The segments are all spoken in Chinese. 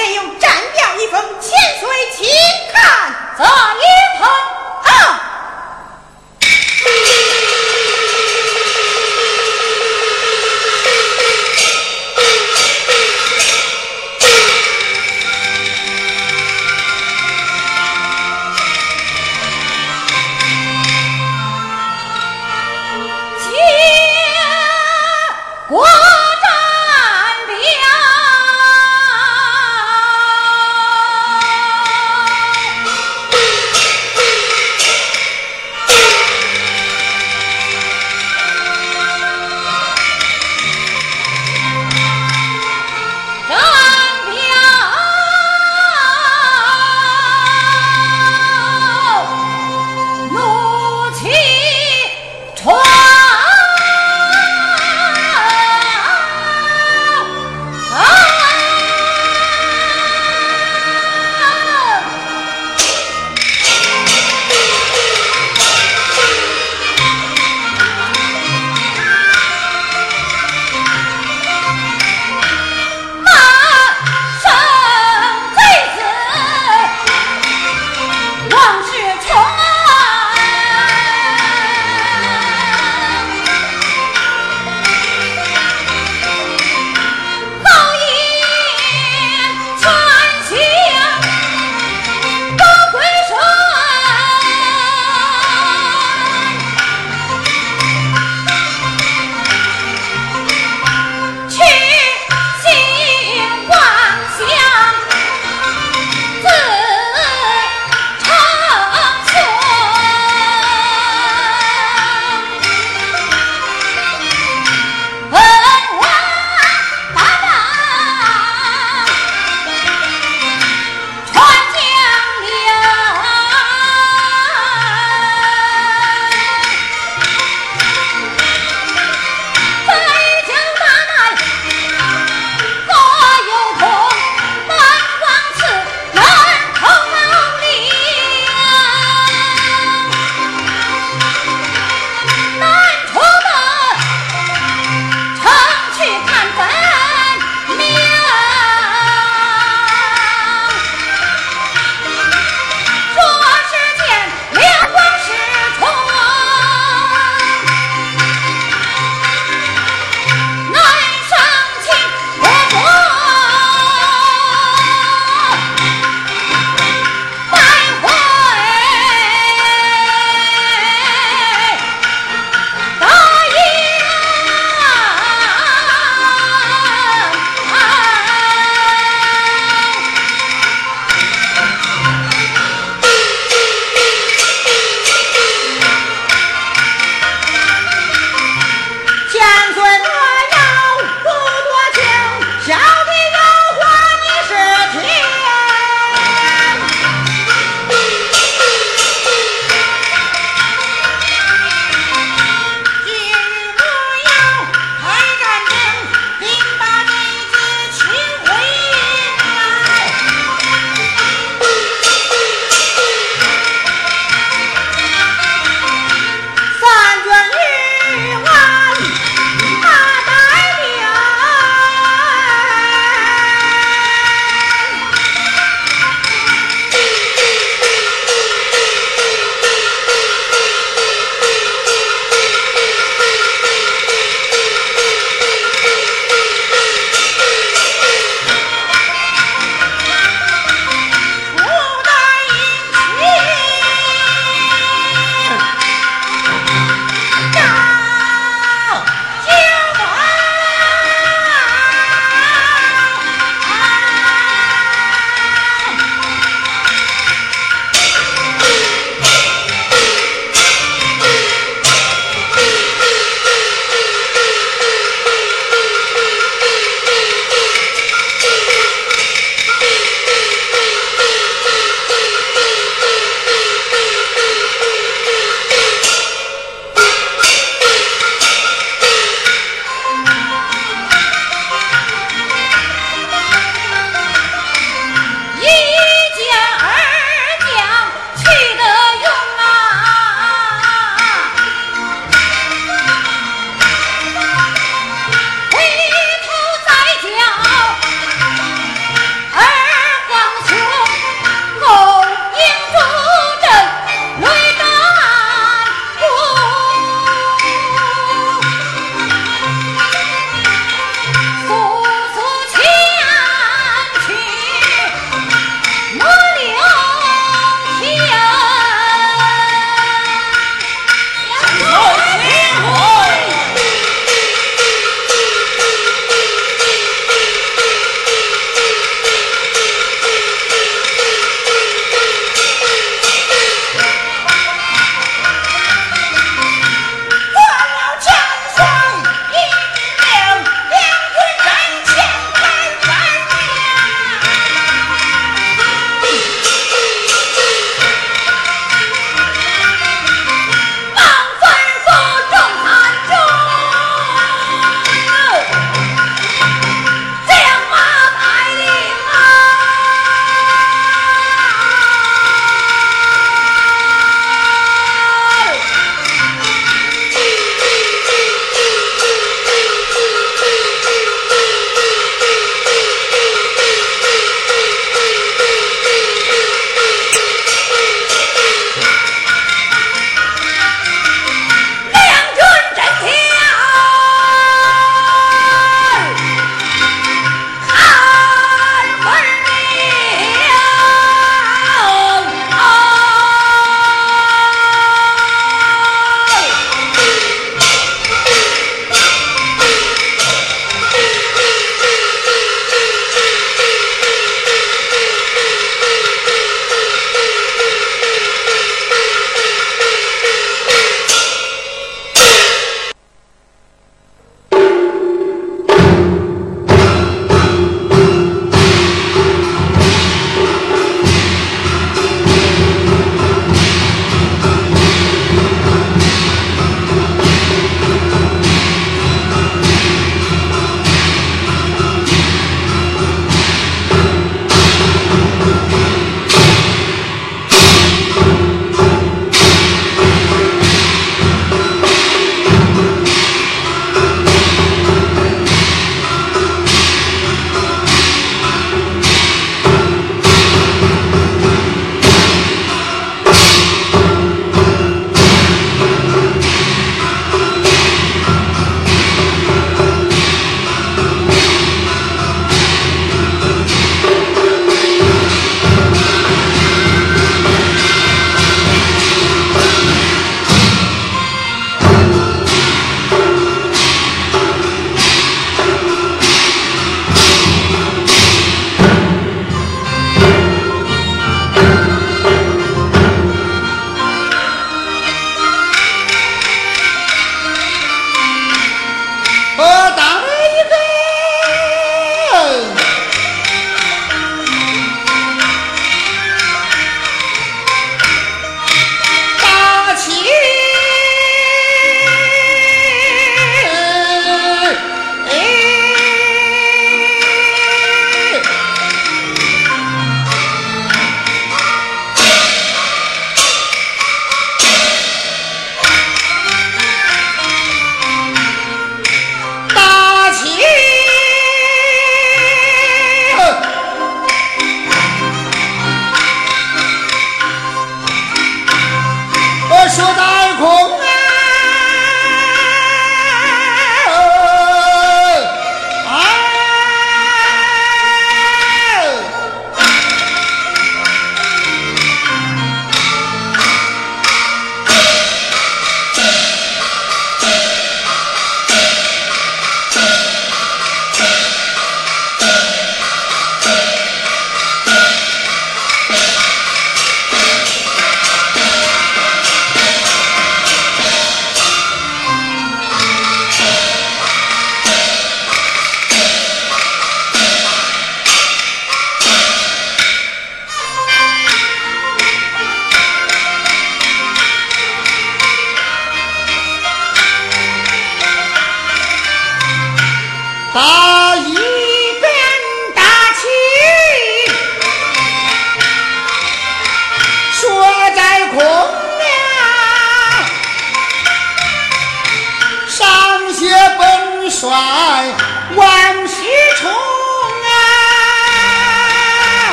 便用战表一封，千岁请看。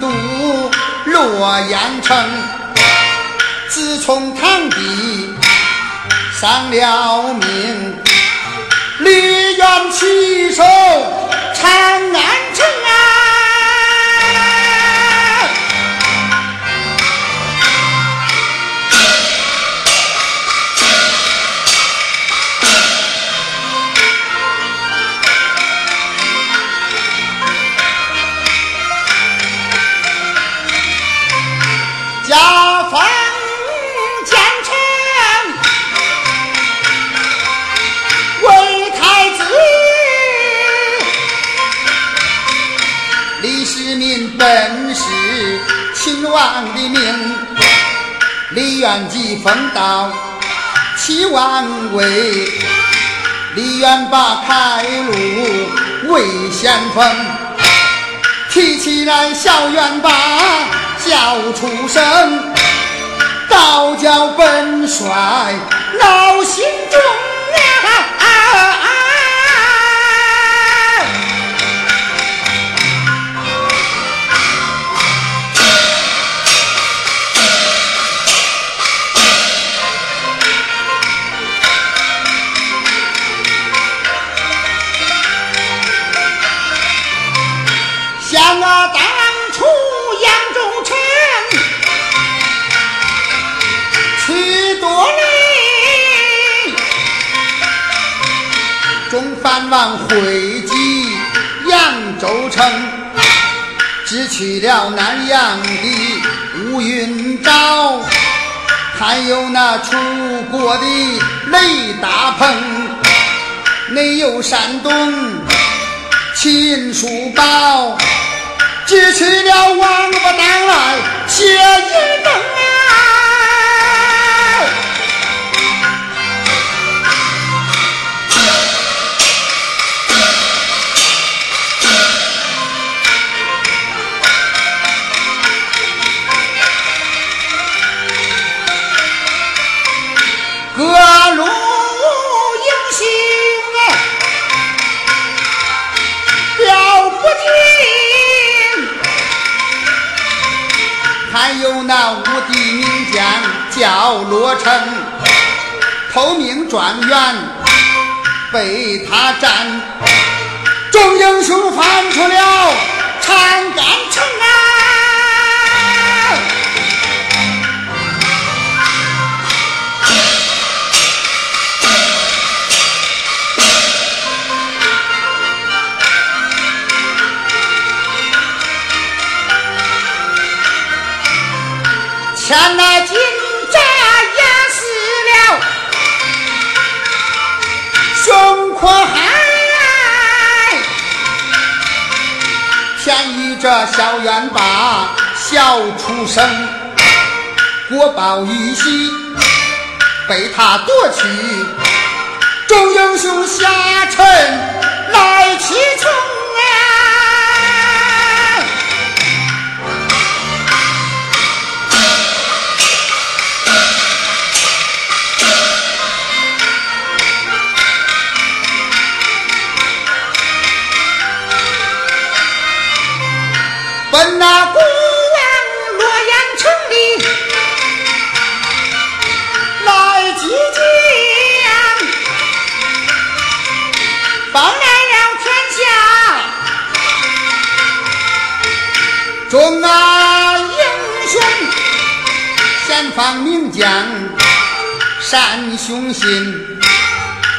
都洛阳城。自从堂弟丧了命，李元起手长安本是秦王的命，李元吉封到齐王位，李元霸开路为先锋，提起来小元霸。叫出声，倒叫本帅闹心中中藩王会稽扬州城，只去了南阳的乌云沼，还有那楚国的雷大鹏，内有山东秦叔宝。只去了王八蛋来谢一等这小元把笑出声，国宝玉玺被他夺去，众英雄下沉来启程那古往洛阳城里来击将，放来了天下众啊英雄，先放名将单雄信，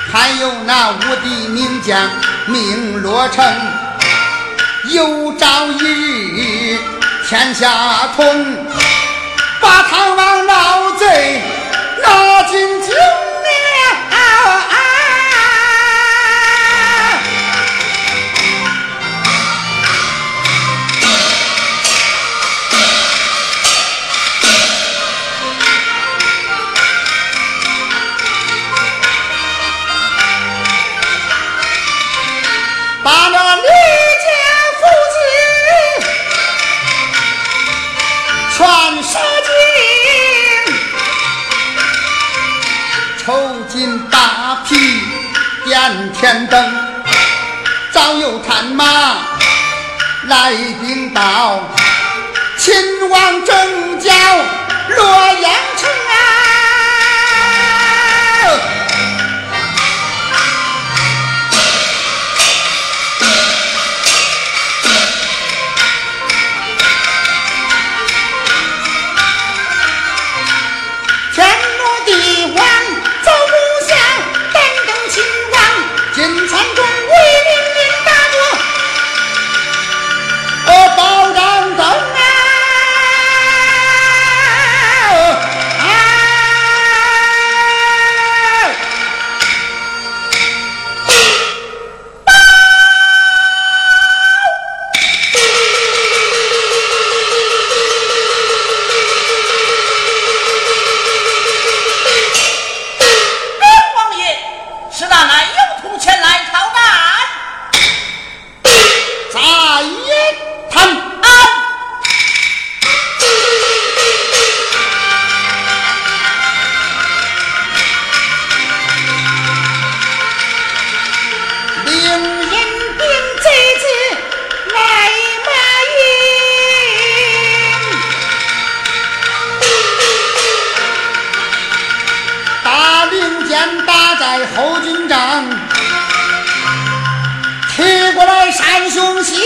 还有那无敌名将名罗成。有朝一日天下通，把唐王点天灯，早有探马来禀报，秦王正教洛阳来侯军长，提过来山雄行。